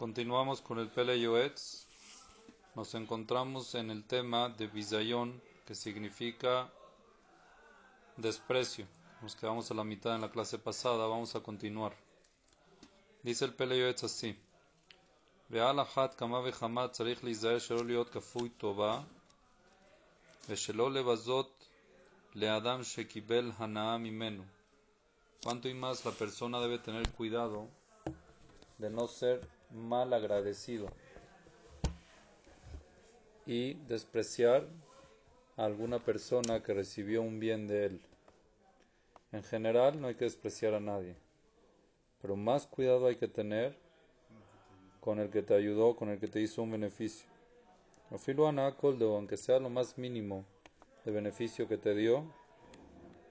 Continuamos con el Pele Yoetz. Nos encontramos en el tema de Bizayon, que significa desprecio. Nos quedamos a la mitad en la clase pasada, vamos a continuar. Dice el Pele Yoetz así: ועל אחת כמה וכמה צריך להיזהר שלא להיות כפוי טובה ושלא לבזות לאדם שקיבל הנאה ממנו. Cuanto y más la persona debe tener cuidado de no ser mal agradecido y despreciar a alguna persona que recibió un bien de él. En general no hay que despreciar a nadie, pero más cuidado hay que tener con el que te ayudó, con el que te hizo un beneficio. aunque sea lo más mínimo de beneficio que te dio,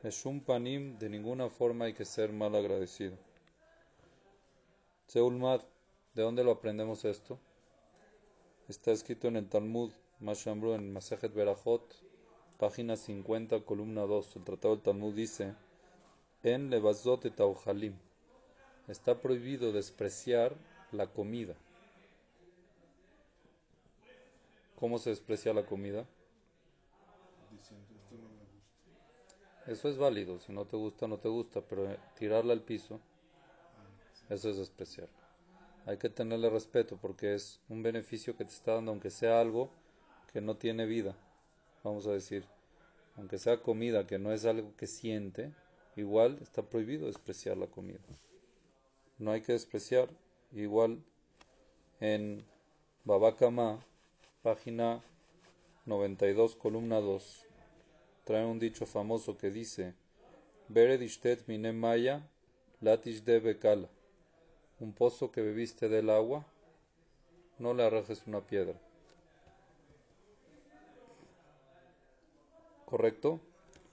es un panim, de ninguna forma hay que ser mal agradecido. Seulmad, ¿de dónde lo aprendemos esto? Está escrito en el Talmud, Mashambru, en Masejet Berajot, página 50, columna 2. El tratado del Talmud dice, en Levazot et Está prohibido despreciar la comida. ¿Cómo se desprecia la comida? Eso es válido, si no te gusta, no te gusta, pero tirarla al piso, eso es despreciar. Hay que tenerle respeto porque es un beneficio que te está dando, aunque sea algo que no tiene vida, vamos a decir, aunque sea comida que no es algo que siente, igual está prohibido despreciar la comida. No hay que despreciar, igual en Babakama, página 92, columna 2 trae un dicho famoso que dice, Beredishtet mine maya, latish de bekala. Un pozo que bebiste del agua, no le arrojes una piedra. ¿Correcto?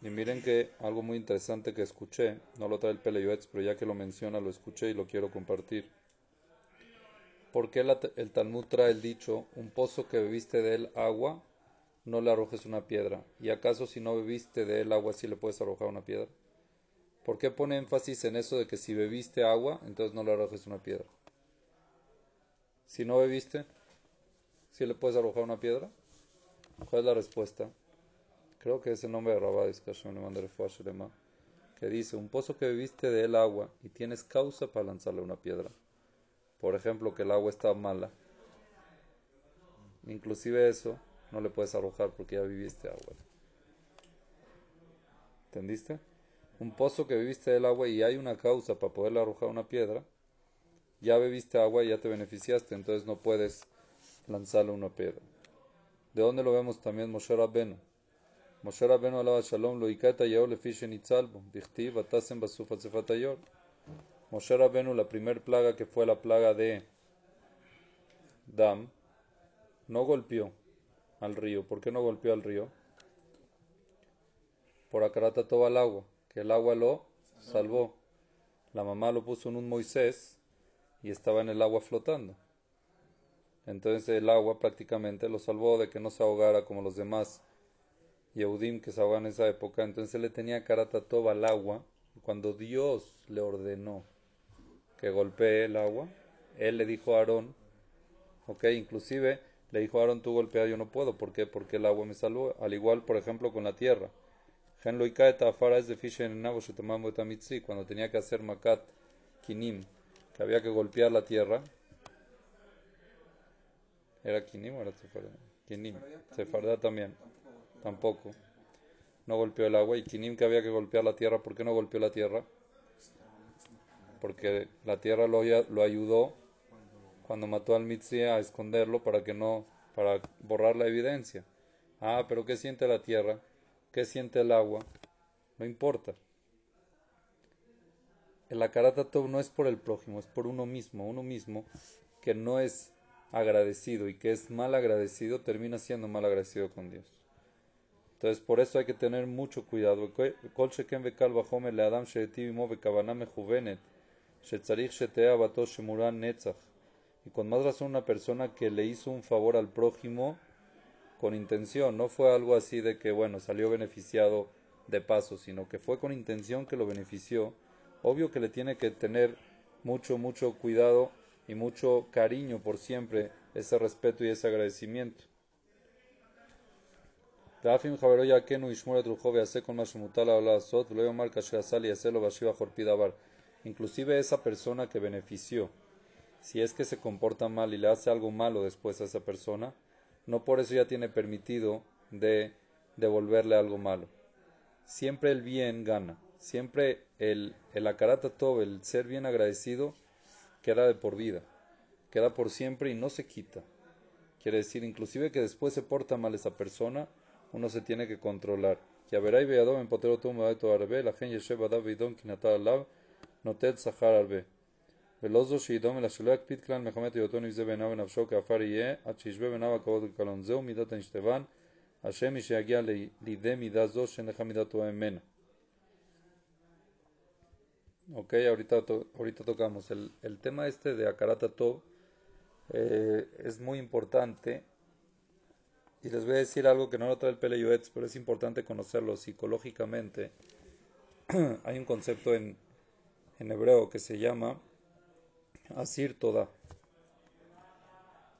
Y miren que algo muy interesante que escuché, no lo trae el Peleyoetz, pero ya que lo menciona, lo escuché y lo quiero compartir. ¿Por qué el Talmud trae el dicho, un pozo que bebiste del agua, no le arrojes una piedra. ¿Y acaso si no bebiste de él agua, sí le puedes arrojar una piedra? ¿Por qué pone énfasis en eso de que si bebiste agua, entonces no le arrojes una piedra? Si no bebiste, ¿sí le puedes arrojar una piedra? ¿Cuál es la respuesta? Creo que es el nombre de Rabadis, que dice, un pozo que bebiste de agua y tienes causa para lanzarle una piedra. Por ejemplo, que el agua está mala. Inclusive eso, no le puedes arrojar porque ya viviste agua. ¿Entendiste? Un pozo que viviste del agua y hay una causa para poderle arrojar una piedra, ya bebiste agua y ya te beneficiaste, entonces no puedes lanzarle una piedra. ¿De dónde lo vemos también Moshe Rabbenu? Moshe Rabbenu alaba shalom lo ikata yaor le fishen itzalbo, dichtiv atasen basufa yor. Moshe Rabbenu, la primer plaga que fue la plaga de Dam, no golpeó al río. ¿Por qué no golpeó al río? Por acarata todo el agua, el agua lo salvó. La mamá lo puso en un Moisés y estaba en el agua flotando. Entonces el agua prácticamente lo salvó de que no se ahogara como los demás Yehudim que se ahogan en esa época. Entonces le tenía carata toda al agua. Cuando Dios le ordenó que golpee el agua, él le dijo a Aarón, ok, inclusive le dijo Aaron, tú golpea, yo no puedo. ¿Por qué? Porque el agua me salvó. Al igual, por ejemplo, con la tierra. Cuando tenía que hacer makat kinim, que había que golpear la tierra. ¿Era kinim o era sefarda? Kinim. Sefarda también. Tampoco. No golpeó el agua. Y kinim que había que golpear la tierra. ¿Por qué no golpeó la tierra? Porque la tierra lo, lo ayudó cuando mató al Mitzi a esconderlo para que no, para borrar la evidencia. Ah, pero ¿qué siente la tierra? ¿Qué siente el agua? No importa. El Akarata no es por el prójimo, es por uno mismo. Uno mismo que no es agradecido y que es mal agradecido, termina siendo mal agradecido con Dios. Entonces, por eso hay que tener mucho cuidado. y con más razón una persona que le hizo un favor al prójimo con intención, no fue algo así de que, bueno, salió beneficiado de paso, sino que fue con intención que lo benefició. Obvio que le tiene que tener mucho, mucho cuidado y mucho cariño por siempre, ese respeto y ese agradecimiento. Inclusive esa persona que benefició, si es que se comporta mal y le hace algo malo después a esa persona, no por eso ya tiene permitido de devolverle algo malo. Siempre el bien gana, siempre el, el akarata todo, el ser bien agradecido, queda de por vida, queda por siempre y no se quita. Quiere decir, inclusive que después se porta mal esa persona, uno se tiene que controlar. Que en potero arbe, la gente yesheba alav, notet sahar arbe. ולא זו שידום אלא שלא יקפיד כלל מחמת היותו נבזה בעיניו ונפשו כעפר יהיה עד שישבה בעיניו הכבוד וקלון זהו מידת הנשתבן השם מי שיגיע לידי מידה זו שאין לך מידתו ממנה Ok, ahorita, to, ahorita tocamos. El, el, tema este de Akarata Tov eh, es muy importante. Y les voy a decir algo que no lo trae el Pele Yoetz, pero es importante conocerlo psicológicamente. Hay un concepto en, en hebreo que se llama Asir Toda.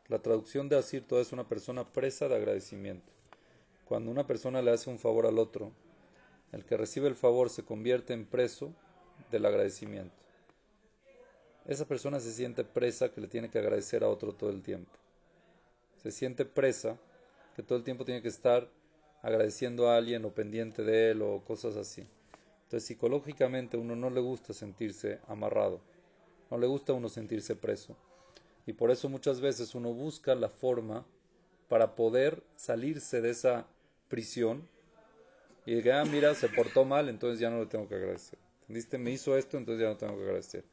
La traducción de Asir Toda es una persona presa de agradecimiento. Cuando una persona le hace un favor al otro, el que recibe el favor se convierte en preso del agradecimiento. Esa persona se siente presa que le tiene que agradecer a otro todo el tiempo. Se siente presa que todo el tiempo tiene que estar agradeciendo a alguien o pendiente de él o cosas así. Entonces psicológicamente uno no le gusta sentirse amarrado, no le gusta a uno sentirse preso. Y por eso muchas veces uno busca la forma para poder salirse de esa prisión y diga, ah, mira, se portó mal, entonces ya no le tengo que agradecer. ¿Entendiste? Me hizo esto, entonces ya no tengo que agradecer.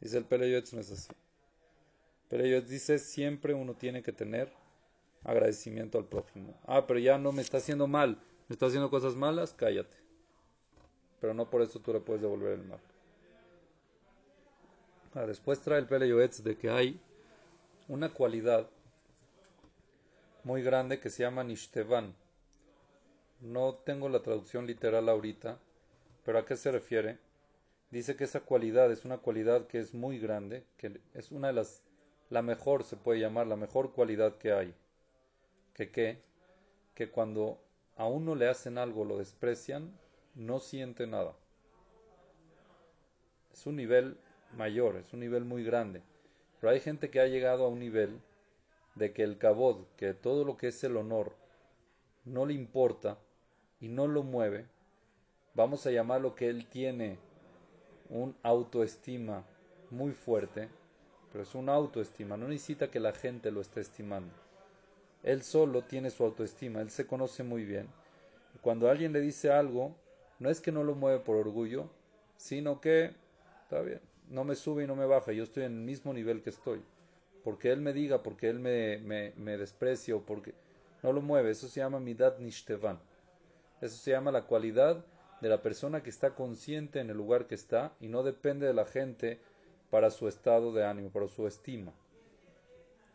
Dice el Pereyotz, no es así. Pereyotz dice, siempre uno tiene que tener agradecimiento al prójimo. Ah, pero ya no me está haciendo mal, me está haciendo cosas malas, cállate. Pero no por eso tú le puedes devolver el mal. Ah, después trae el Pereyotz de que hay una cualidad muy grande que se llama Nishtevan. No tengo la traducción literal ahorita, ¿Pero a qué se refiere? Dice que esa cualidad es una cualidad que es muy grande, que es una de las, la mejor se puede llamar, la mejor cualidad que hay. ¿Que qué? Que cuando a uno le hacen algo, lo desprecian, no siente nada. Es un nivel mayor, es un nivel muy grande. Pero hay gente que ha llegado a un nivel de que el cabod, que todo lo que es el honor, no le importa y no lo mueve, vamos a llamarlo que él tiene un autoestima muy fuerte, pero es una autoestima, no necesita que la gente lo esté estimando. Él solo tiene su autoestima, él se conoce muy bien. Cuando alguien le dice algo, no es que no lo mueve por orgullo, sino que, está bien, no me sube y no me baja, yo estoy en el mismo nivel que estoy. Porque él me diga, porque él me, me, me desprecia, porque no lo mueve, eso se llama midad nishtevan. Eso se llama la cualidad de la persona que está consciente en el lugar que está y no depende de la gente para su estado de ánimo, para su estima.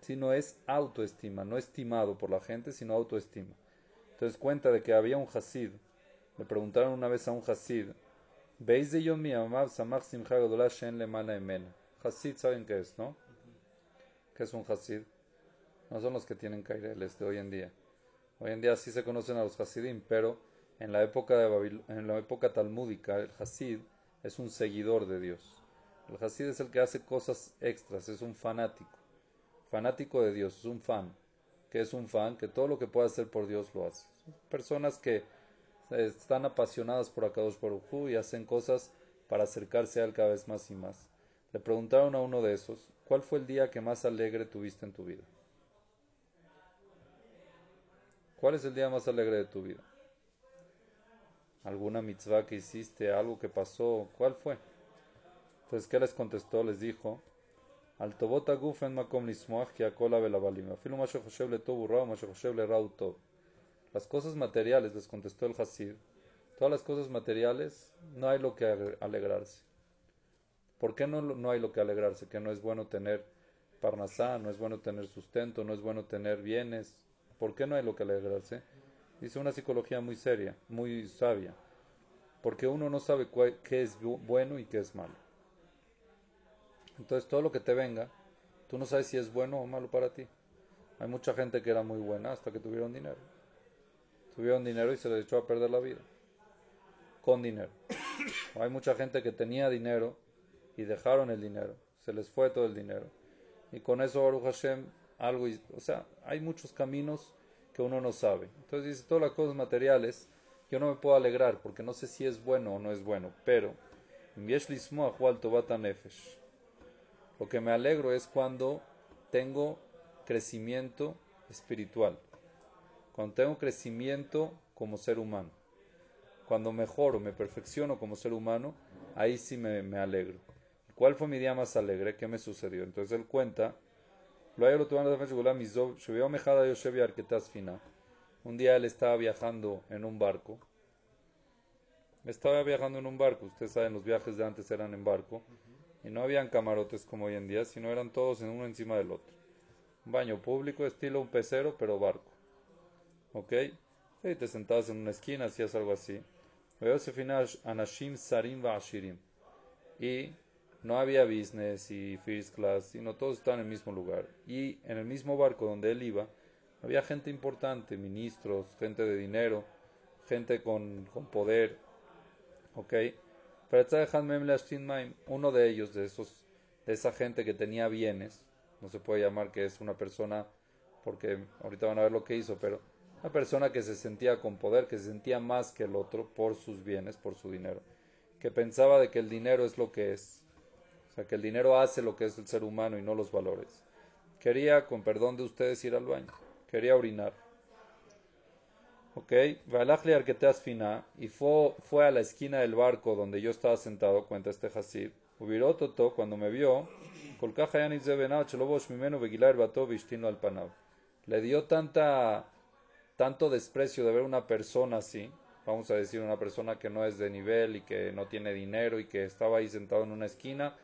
Sino es autoestima, no estimado por la gente, sino autoestima. Entonces cuenta de que había un Hasid, le preguntaron una vez a un Hasid, ¿veis de yo mi shen le Hasid, ¿saben qué es, no? ¿Qué es un Hasid? No son los que tienen kaireles de hoy en día. Hoy en día sí se conocen a los Hasidim, pero en la época, de en la época talmúdica, el Hasid es un seguidor de Dios. El Hasid es el que hace cosas extras, es un fanático. Fanático de Dios, es un fan. Que es un fan, que todo lo que puede hacer por Dios lo hace. personas que están apasionadas por Akadosh por y hacen cosas para acercarse a él cada vez más y más. Le preguntaron a uno de esos, ¿cuál fue el día que más alegre tuviste en tu vida? ¿Cuál es el día más alegre de tu vida? alguna mitzvah que hiciste, algo que pasó, ¿cuál fue? Entonces, ¿qué les contestó? Les dijo, al tobot makom Las cosas materiales, les contestó el Hasid, todas las cosas materiales, no hay lo que alegrarse. ¿Por qué no, no hay lo que alegrarse? Que no es bueno tener parnasá, no es bueno tener sustento, no es bueno tener bienes. ¿Por qué no hay lo que alegrarse? Dice una psicología muy seria, muy sabia, porque uno no sabe qué es bueno y qué es malo. Entonces todo lo que te venga Tú no sabes si es bueno o malo para ti. Hay mucha gente que era muy buena hasta que tuvieron dinero. Tuvieron dinero y se les echó a perder la vida. Con dinero. hay mucha gente que tenía dinero y dejaron el dinero. Se les fue todo el dinero. Y con eso, Baruch Hashem, algo. O sea, hay muchos caminos que uno no sabe. Entonces dice, todas las cosas materiales, yo no me puedo alegrar porque no sé si es bueno o no es bueno. Pero, lo que me alegro es cuando tengo crecimiento espiritual, cuando tengo crecimiento como ser humano, cuando mejoro, me perfecciono como ser humano, ahí sí me, me alegro. ¿Cuál fue mi día más alegre? ¿Qué me sucedió? Entonces él cuenta, un día él estaba viajando en un barco. Estaba viajando en un barco. Ustedes saben, los viajes de antes eran en barco. Y no habían camarotes como hoy en día, sino eran todos en uno encima del otro. Un baño público, estilo un pecero, pero barco. ¿Ok? Y te sentabas en una esquina, hacías algo así. Anashim Sarim Y no había business y first class, sino todos estaban en el mismo lugar. Y en el mismo barco donde él iba, había gente importante, ministros, gente de dinero, gente con, con poder. ¿Ok? Uno de ellos, de, esos, de esa gente que tenía bienes, no se puede llamar que es una persona, porque ahorita van a ver lo que hizo, pero una persona que se sentía con poder, que se sentía más que el otro por sus bienes, por su dinero, que pensaba de que el dinero es lo que es, o sea, que el dinero hace lo que es el ser humano y no los valores. Quería, con perdón de ustedes, ir al baño, quería orinar. Ok, fina y fue, fue a la esquina del barco donde yo estaba sentado, cuenta este Hasid. Toto, cuando me vio, le dio tanta, tanto desprecio de ver una persona así, vamos a decir una persona que no es de nivel y que no tiene dinero y que estaba ahí sentado en una esquina,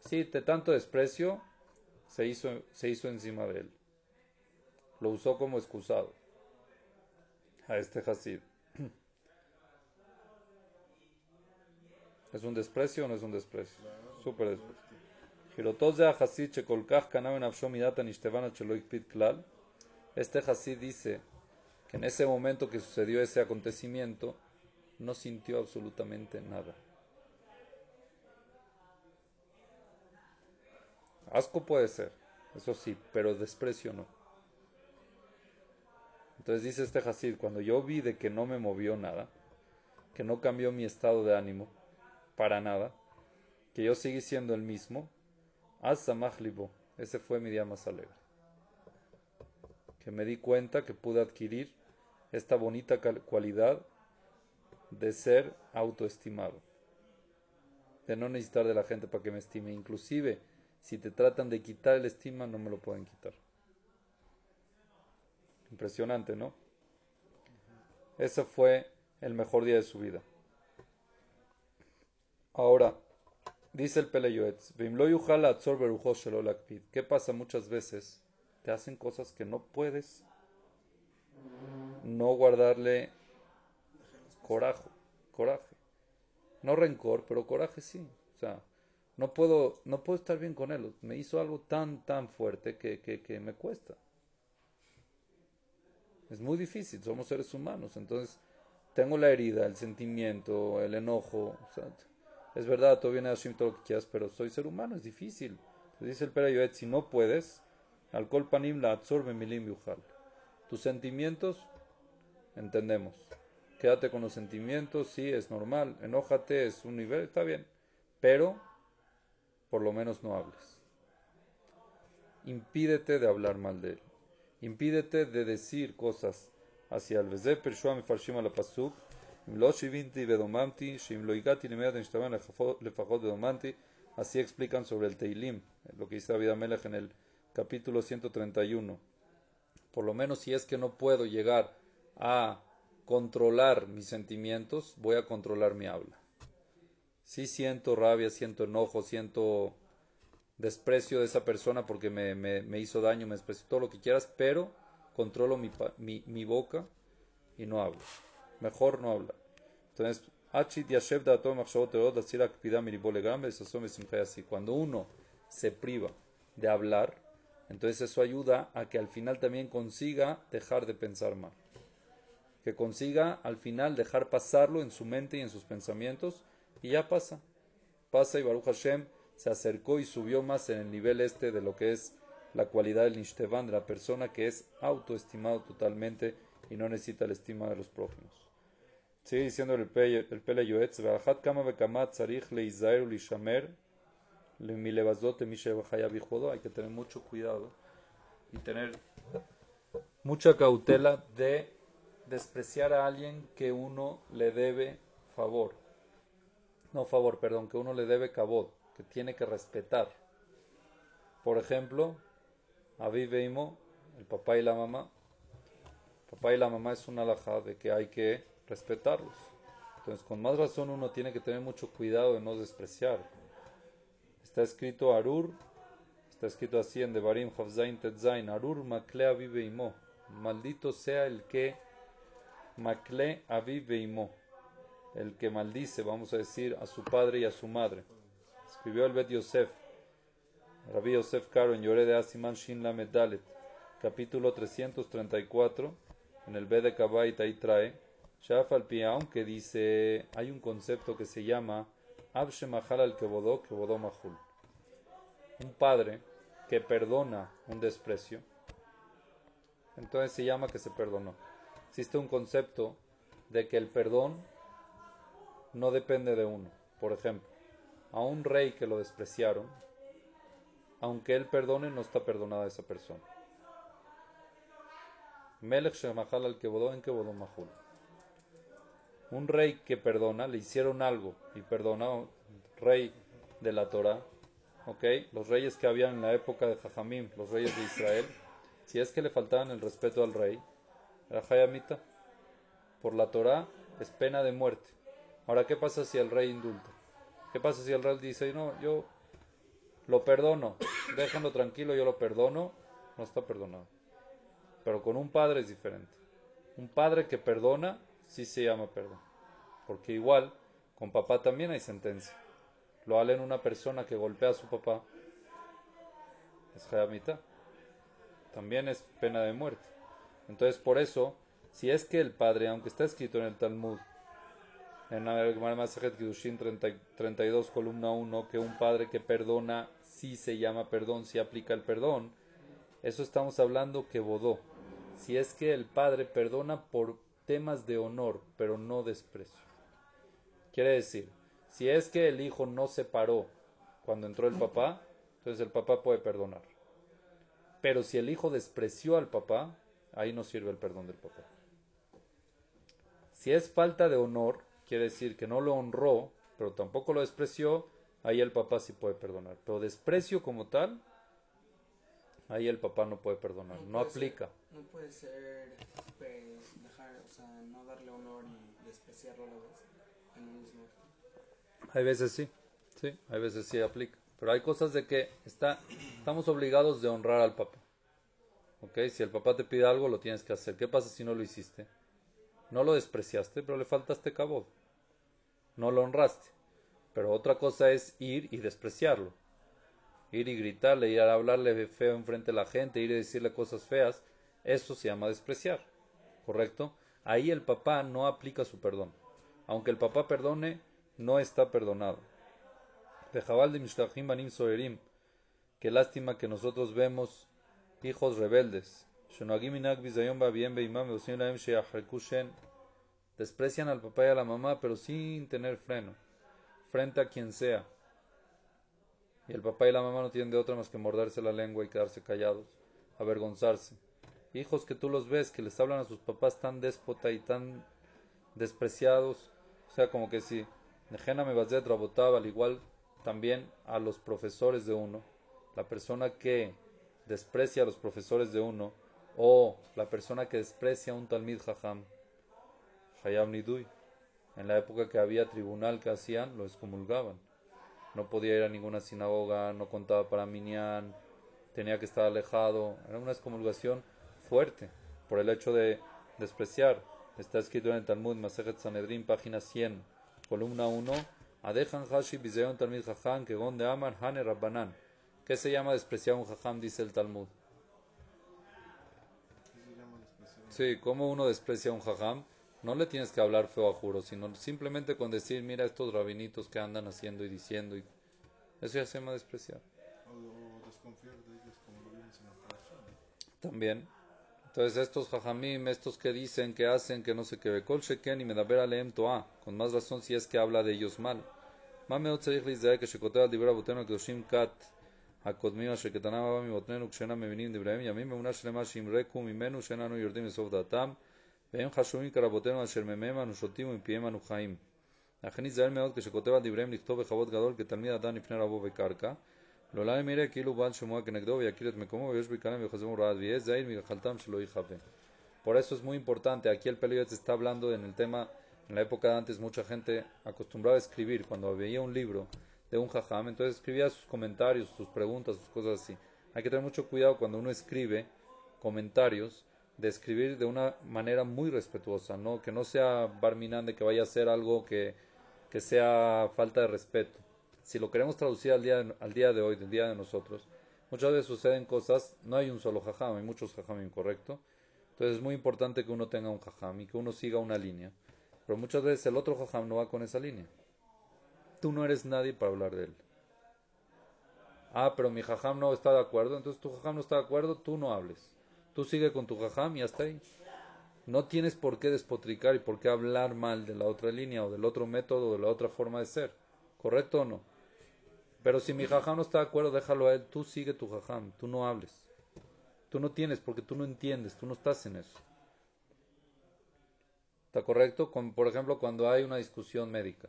sí, de tanto desprecio se hizo, se hizo encima de él. Lo usó como excusado a este Hasid. ¿Es un desprecio o no es un desprecio? Súper desprecio. Este Hasid dice en ese momento que sucedió ese acontecimiento, no sintió absolutamente nada. Asco puede ser, eso sí, pero desprecio no. Entonces dice este Hasid, cuando yo vi de que no me movió nada, que no cambió mi estado de ánimo para nada, que yo seguí siendo el mismo, ese fue mi día más alegre. Que me di cuenta que pude adquirir esta bonita cualidad de ser autoestimado, de no necesitar de la gente para que me estime. Inclusive, si te tratan de quitar el estima, no me lo pueden quitar. Impresionante, ¿no? Ese fue el mejor día de su vida. Ahora, dice el Peleyoetz, ¿qué pasa muchas veces? Te hacen cosas que no puedes no guardarle coraje, coraje. No rencor, pero coraje sí. O sea, no puedo, no puedo estar bien con él. Me hizo algo tan, tan fuerte que, que me cuesta. Es muy difícil, somos seres humanos. Entonces, tengo la herida, el sentimiento, el enojo. es verdad, todo viene a Hashem, todo lo que quieras, pero soy ser humano, es difícil. dice el Perayoet, si no puedes, alcohol panim la absorbe milim yuhal. Tus sentimientos, entendemos. Quédate con los sentimientos, sí, es normal. Enójate, es un nivel, está bien. Pero, por lo menos no hables. Impídete de hablar mal de él impídete de decir cosas hacia el Pershua Mefarshim la Pasuk, así explican sobre el Teilim, lo que dice David en el capítulo 131. Por lo menos si es que no puedo llegar a controlar mis sentimientos, voy a controlar mi habla. Si siento rabia, siento enojo, siento desprecio de esa persona porque me, me, hizo daño, me despreció todo lo que quieras, pero controlo mi, mi, mi boca y no hablo. Mejor no hablar. Entonces, cuando uno se priva de hablar, Entonces eso ayuda a que al final también consiga dejar de pensar mal. Que consiga al final dejar pasarlo en su mente y en sus pensamientos y ya pasa. Pasa y Baruch Hashem se acercó y subió más en el nivel este de lo que es la cualidad del Nishtevan, de la persona que es autoestimado totalmente y no necesita la estima de los prójimos. Sigue diciendo el Pele Yoetz, Kama Bekamat hay que tener mucho cuidado y tener mucha cautela de despreciar a alguien que uno le debe favor. No favor, perdón, que uno le debe cabot, que tiene que respetar. Por ejemplo, a Veimo, el papá y la mamá. El papá y la mamá es una alhaja de que hay que respetarlos. Entonces, con más razón uno tiene que tener mucho cuidado de no despreciar. Está escrito Arur, está escrito así en Devarim Havzain Tetzain, Arur Makle Avive Imo. Maldito sea el que Makle Avive Imo. El que maldice, vamos a decir, a su padre y a su madre. Escribió el Bet Yosef. Rabbi Yosef Karo en Yore de Asiman Shin Lamed Dalet, capítulo 334, en el B de Kabait ahí trae, Shaf al aunque dice, hay un concepto que se llama al Kebodó, Kebodó Mahul. Un padre que perdona un desprecio, entonces se llama que se perdonó. Existe un concepto de que el perdón no depende de uno. Por ejemplo, a un rey que lo despreciaron, aunque él perdone, no está perdonada esa persona. Melech al Kebodó en Kebodó Mahul un rey que perdona, le hicieron algo y perdona, rey de la Torah, ¿ok? Los reyes que habían en la época de Jajamim, los reyes de Israel, si es que le faltaban el respeto al rey, era Hayamita. Por la Torah es pena de muerte. Ahora, ¿qué pasa si el rey indulta? ¿Qué pasa si el rey dice, no, yo lo perdono, déjenlo tranquilo, yo lo perdono? No está perdonado. Pero con un padre es diferente. Un padre que perdona sí se llama perdón. Porque igual, con papá también hay sentencia. Lo en una persona que golpea a su papá. Es jayamita. También es pena de muerte. Entonces, por eso, si es que el padre, aunque está escrito en el Talmud, en el Masajet Kiddushin 32, columna 1, que un padre que perdona sí se llama perdón, si aplica el perdón, eso estamos hablando que bodó. Si es que el padre perdona por temas de honor, pero no desprecio. Quiere decir, si es que el hijo no se paró cuando entró el papá, entonces el papá puede perdonar. Pero si el hijo despreció al papá, ahí no sirve el perdón del papá. Si es falta de honor, quiere decir que no lo honró, pero tampoco lo despreció, ahí el papá sí puede perdonar. Pero desprecio como tal, ahí el papá no puede perdonar, no, aplica. no puede ser o sea, no darle honor y despreciarlo a la vez en el mismo Hay veces sí, sí, hay veces sí aplica. Pero hay cosas de que está, estamos obligados de honrar al papá. ¿Ok? Si el papá te pide algo, lo tienes que hacer. ¿Qué pasa si no lo hiciste? No lo despreciaste, pero le faltaste cabo. No lo honraste. Pero otra cosa es ir y despreciarlo. Ir y gritarle, ir a hablarle feo enfrente de la gente, ir y decirle cosas feas. Eso se llama despreciar. ¿Correcto? ahí el papá no aplica su perdón. Aunque el papá perdone, no está perdonado. Pejabal de Mishtahim Banim Soerim. Qué lástima que nosotros vemos hijos rebeldes. Desprecian al papá y a la mamá, pero sin tener freno, frente a quien sea. Y el papá y la mamá no tienen de otra más que morderse la lengua y quedarse callados, avergonzarse hijos que tú los ves que les hablan a sus papás tan déspota y tan despreciados, o sea, como que si Nejena me Rabotaba, al igual también a los profesores de uno, la persona que desprecia a los profesores de uno, o la persona que desprecia a un Talmid Jajam, Hayab Nidui, en la época que había tribunal que hacían, lo excomulgaban. No podía ir a ninguna sinagoga, no contaba para Minyan, tenía que estar alejado, era una excomulgación fuerte por el hecho de despreciar. Está escrito en el Talmud, Masejet Sanedrin, página 100, columna 1. Adejan Hashi Bizeon Talmud Jajam, que de Amar Hane Rabbanan. ¿Qué se llama despreciar un jajam? Dice el Talmud. Sí, ¿cómo uno desprecia a un jajam? No le tienes que hablar feo a juro, sino simplemente con decir, mira estos rabinitos que andan haciendo y diciendo. Y... Eso ya se llama despreciar. O, desconfiar de ellos como lo vimos en la También. Entonces estos jajamim, estos que dicen, que hacen, que no sé qué, kol sheken y medaber aleem toa, con más razón si es que habla de ellos mal. Mame otzerich lizdae que shekotea al dibra boteno kedoshim kat, הקודמים אשר כתנם הבא מאבותינו כשאינם מבינים דבריהם ימים באמונה שלמה שאם רקו ממנו שאין אנו יורדים לסוף דעתם והם חשובים כרבותינו אשר ממיהם אנו שותים ומפיהם אנו חיים. לכן ייזהר מאוד כשכותב על דבריהם לכתוב בכבוד גדול כתלמיד אדם לפני רבו בקרקע לעולם יראה כאילו בעל שמועה כנגדו ויכיר את מקומו ויש ביקרם ויחזרו רעד ויהיה זהיר מגחלתם שלא יכוון. Por eso es muy importante, aquí el Pelio se está hablando en el tema en la época de antes mucha gente acostumbraba a escribir cuando veía un libro de un jajam, entonces escribía sus comentarios, sus preguntas, sus cosas así. Hay que tener mucho cuidado cuando uno escribe comentarios de escribir de una manera muy respetuosa, no que no sea barminante, que vaya a ser algo que, que sea falta de respeto. Si lo queremos traducir al día, al día de hoy, del día de nosotros, muchas veces suceden cosas, no hay un solo jajam, hay muchos jajam incorrecto. Entonces es muy importante que uno tenga un jajam y que uno siga una línea. Pero muchas veces el otro jajam no va con esa línea. Tú no eres nadie para hablar de él. Ah, pero mi jajam no está de acuerdo, entonces tu jajam no está de acuerdo, tú no hables. Tú sigue con tu jajam y hasta ahí. No tienes por qué despotricar y por qué hablar mal de la otra línea o del otro método o de la otra forma de ser. ¿Correcto o no? Pero si mi jajam no está de acuerdo, déjalo a él. Tú sigue tu jajam, tú no hables. Tú no tienes porque tú no entiendes, tú no estás en eso. ¿Está correcto? Por ejemplo, cuando hay una discusión médica.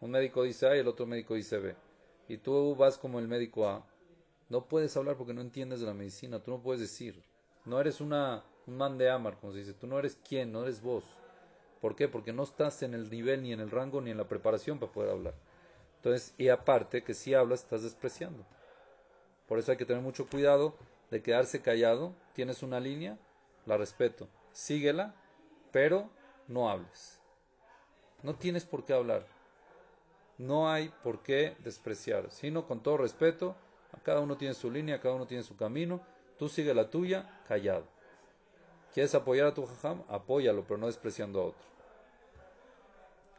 Un médico dice A y el otro médico dice B. Y tú vas como el médico A. No puedes hablar porque no entiendes de la medicina. Tú no puedes decir. No eres una, un man de Amar, como se dice. Tú no eres quién, no eres vos. ¿Por qué? Porque no estás en el nivel, ni en el rango, ni en la preparación para poder hablar. Entonces, y aparte, que si hablas, estás despreciando. Por eso hay que tener mucho cuidado de quedarse callado. Tienes una línea, la respeto. Síguela, pero no hables. No tienes por qué hablar. No hay por qué despreciar, sino con todo respeto. Cada uno tiene su línea, cada uno tiene su camino. Tú sigue la tuya, callado. ¿Quieres apoyar a tu jajam? Apóyalo, pero no despreciando a otro.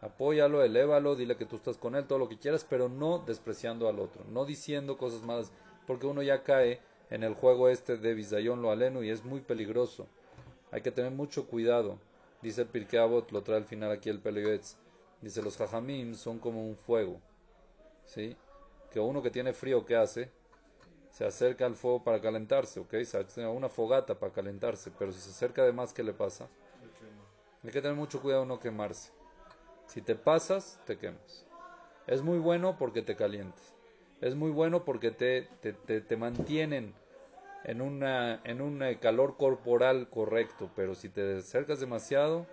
Apóyalo, elévalo, dile que tú estás con él, todo lo que quieras, pero no despreciando al otro, no diciendo cosas malas, porque uno ya cae en el juego este de Bizayón lo aleno y es muy peligroso. Hay que tener mucho cuidado. Dice el Pirkei Avot, lo trae al final aquí el Pelioetz. Dice, los jajamim son como un fuego. ¿Sí? Que uno que tiene frío, ¿qué hace? Se acerca al fuego para calentarse, ¿ok? Se acerca a una fogata para calentarse. Pero si se acerca de más, ¿qué le pasa? Hay que tener mucho cuidado no quemarse. Si te pasas, te quemas. Es muy bueno porque te calientes. Es muy bueno porque te, te, te, te mantienen en, una, en un eh, calor corporal correcto, pero si te acercas demasiado,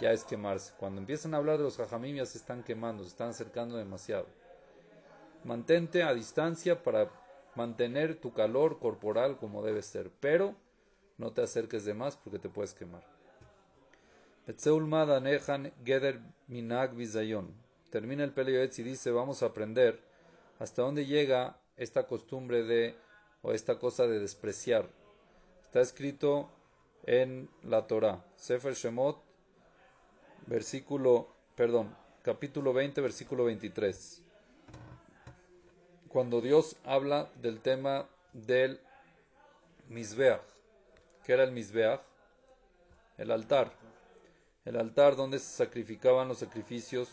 ya es quemarse. Cuando empiezan a hablar de los jajamim se están quemando, se están acercando demasiado. Mantente a distancia para mantener tu calor corporal como debe ser, pero no te acerques de más porque te puedes quemar. Termina el Pelioetz y dice, vamos a aprender hasta dónde llega esta costumbre de o esta cosa de despreciar. Está escrito en la Torah, Sefer Shemot, versículo, perdón, capítulo 20, versículo 23. Cuando Dios habla del tema del Mizbeach, ¿qué era el Mizbeach? El altar. El altar donde se sacrificaban los sacrificios,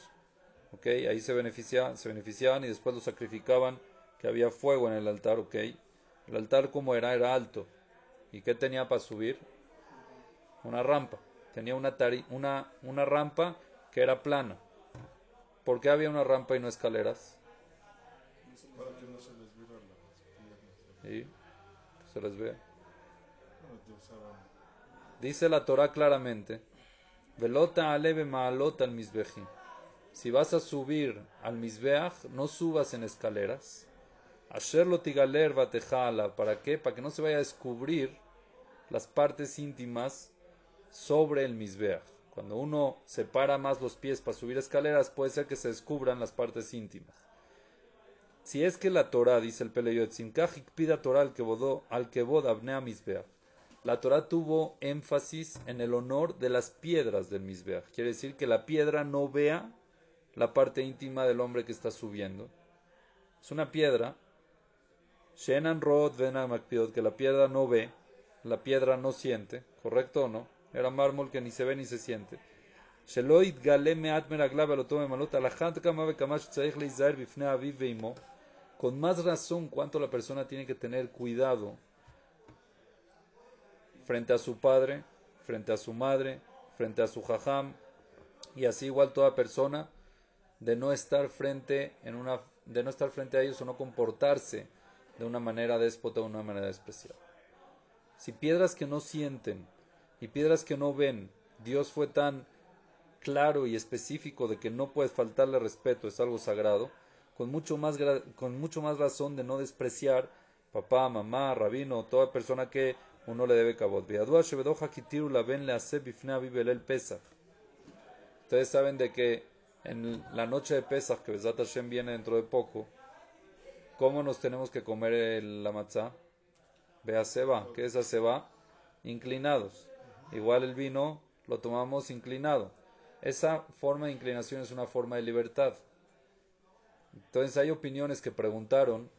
¿ok? Ahí se beneficiaban, se beneficiaban y después los sacrificaban, que había fuego en el altar, ¿ok? El altar como era, era alto. ¿Y qué tenía para subir? Una rampa. Tenía una, tari una, una rampa que era plana. ¿Por qué había una rampa y no escaleras? Para que no se les. ¿Sí? Se les ve. Bueno, te usaban Dice la Torah claramente, Velota aleve maalot al misbeji. Si vas a subir al misbeach, no subas en escaleras. Asherlo tigaler batejala. ¿Para qué? Para que no se vaya a descubrir las partes íntimas sobre el misbeach. Cuando uno separa más los pies para subir escaleras, puede ser que se descubran las partes íntimas. Si es que la Torah, dice el Peleyot, sin pida Torah al que bodó, al que abnea misbeach. la Torah tuvo énfasis en el honor de las piedras del Mizbeach. Quiere decir que la piedra no vea la parte íntima del hombre que está subiendo. Es una piedra, Shenan Rod que la piedra no ve, la piedra no siente, ¿correcto o no? Era mármol que ni se ve ni se siente. Con más razón, cuánto la persona tiene que tener cuidado frente a su padre, frente a su madre, frente a su jajam, y así igual toda persona de no estar frente en una de no estar frente a ellos o no comportarse de una manera déspota o una manera especial. Si piedras que no sienten y piedras que no ven, Dios fue tan claro y específico de que no puedes faltarle respeto, es algo sagrado, con mucho más, con mucho más razón de no despreciar papá, mamá, rabino, toda persona que uno le debe cabot. Ustedes saben de que en la noche de Pesach, que Besat Hashem viene dentro de poco, ¿cómo nos tenemos que comer la matzah? Vea seba. ¿Qué es seba? Inclinados. Igual el vino lo tomamos inclinado. Esa forma de inclinación es una forma de libertad. Entonces hay opiniones que preguntaron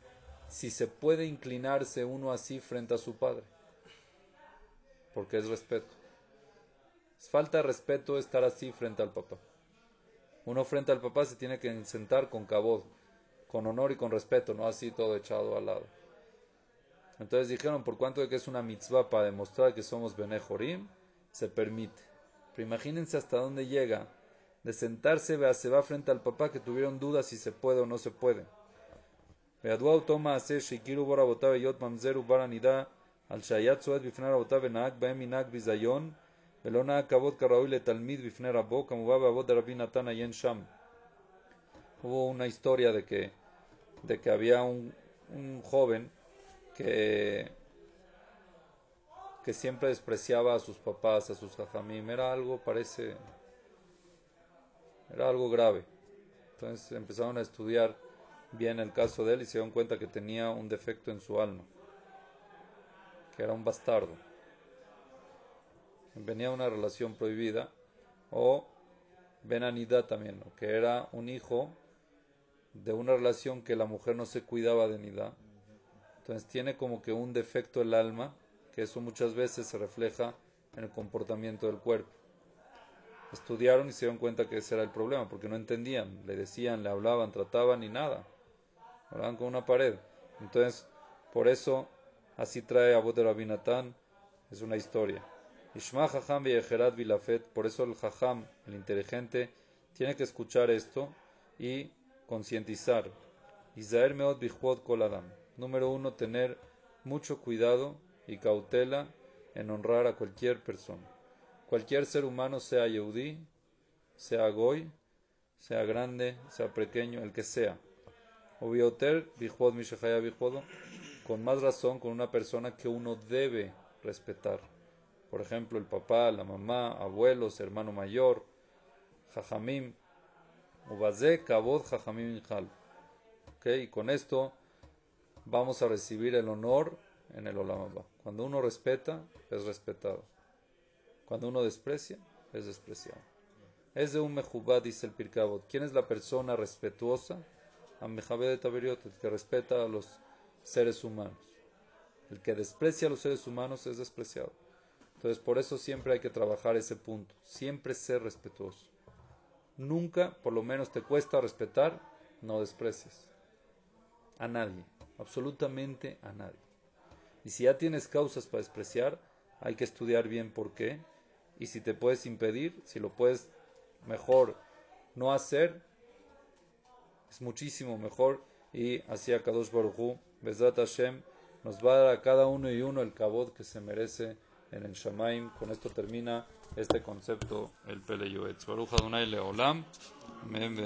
si se puede inclinarse uno así frente a su padre. Porque es respeto. Es falta de respeto estar así frente al papá. Uno frente al papá se tiene que sentar con cabot, con honor y con respeto, no así todo echado al lado. Entonces dijeron, por cuanto de que es una mitzvah para demostrar que somos Benejorim, se permite. Pero imagínense hasta dónde llega de sentarse, vea, se va frente al papá que tuvieron dudas si se puede o no se puede. Veaduau toma hacer shikiru bora botabe yot mamzeru baranida al shayat suet bifnar botabe naak baem minak bizayon velona akabot karaoy le talmid bifner rabo kamubaba abot de rabbi natan ayen sham. Hubo una historia de que, de que había un, un joven que que siempre despreciaba a sus papás, a sus jajamim. Era algo, parece, era algo grave. Entonces empezaron a estudiar bien el caso de él y se dieron cuenta que tenía un defecto en su alma, que era un bastardo. Venía una relación prohibida o benanidad también, que era un hijo de una relación que la mujer no se cuidaba de nidad. Entonces tiene como que un defecto el alma, que eso muchas veces se refleja en el comportamiento del cuerpo estudiaron y se dieron cuenta que ese era el problema, porque no entendían, le decían, le hablaban, trataban y nada, hablaban con una pared. Entonces, por eso, así trae Abu de Rabinatán, es una historia. Ishma Jajam Vilafet, por eso el Jajam, el inteligente, tiene que escuchar esto y concientizar. Isaer Meot Koladam. Número uno, tener mucho cuidado y cautela en honrar a cualquier persona cualquier ser humano, sea yehudí, sea goy, sea grande, sea pequeño, el que sea. Bijodo, con más razón con una persona que uno debe respetar. Por ejemplo, el papá, la mamá, abuelos, hermano mayor, jajamim, ubazé, kabod, jajamim. Y con esto vamos a recibir el honor en el Olam Cuando uno respeta, es respetado. Cuando uno desprecia, es despreciado. Es de un mejubá, dice el Pirkabot. ¿Quién es la persona respetuosa? Amejabé de Taberiot, el que respeta a los seres humanos. El que desprecia a los seres humanos es despreciado. Entonces, por eso siempre hay que trabajar ese punto. Siempre ser respetuoso. Nunca, por lo menos te cuesta respetar, no desprecies. A nadie. Absolutamente a nadie. Y si ya tienes causas para despreciar, hay que estudiar bien por qué y si te puedes impedir, si lo puedes mejor no hacer, es muchísimo mejor y así a Kadosh Baruchu, Bezrat Hashem, nos va a dar a cada uno y uno el cabot que se merece en el Shamaim. Con esto termina este concepto, el Pele Baruch Adonai Leolam, amén.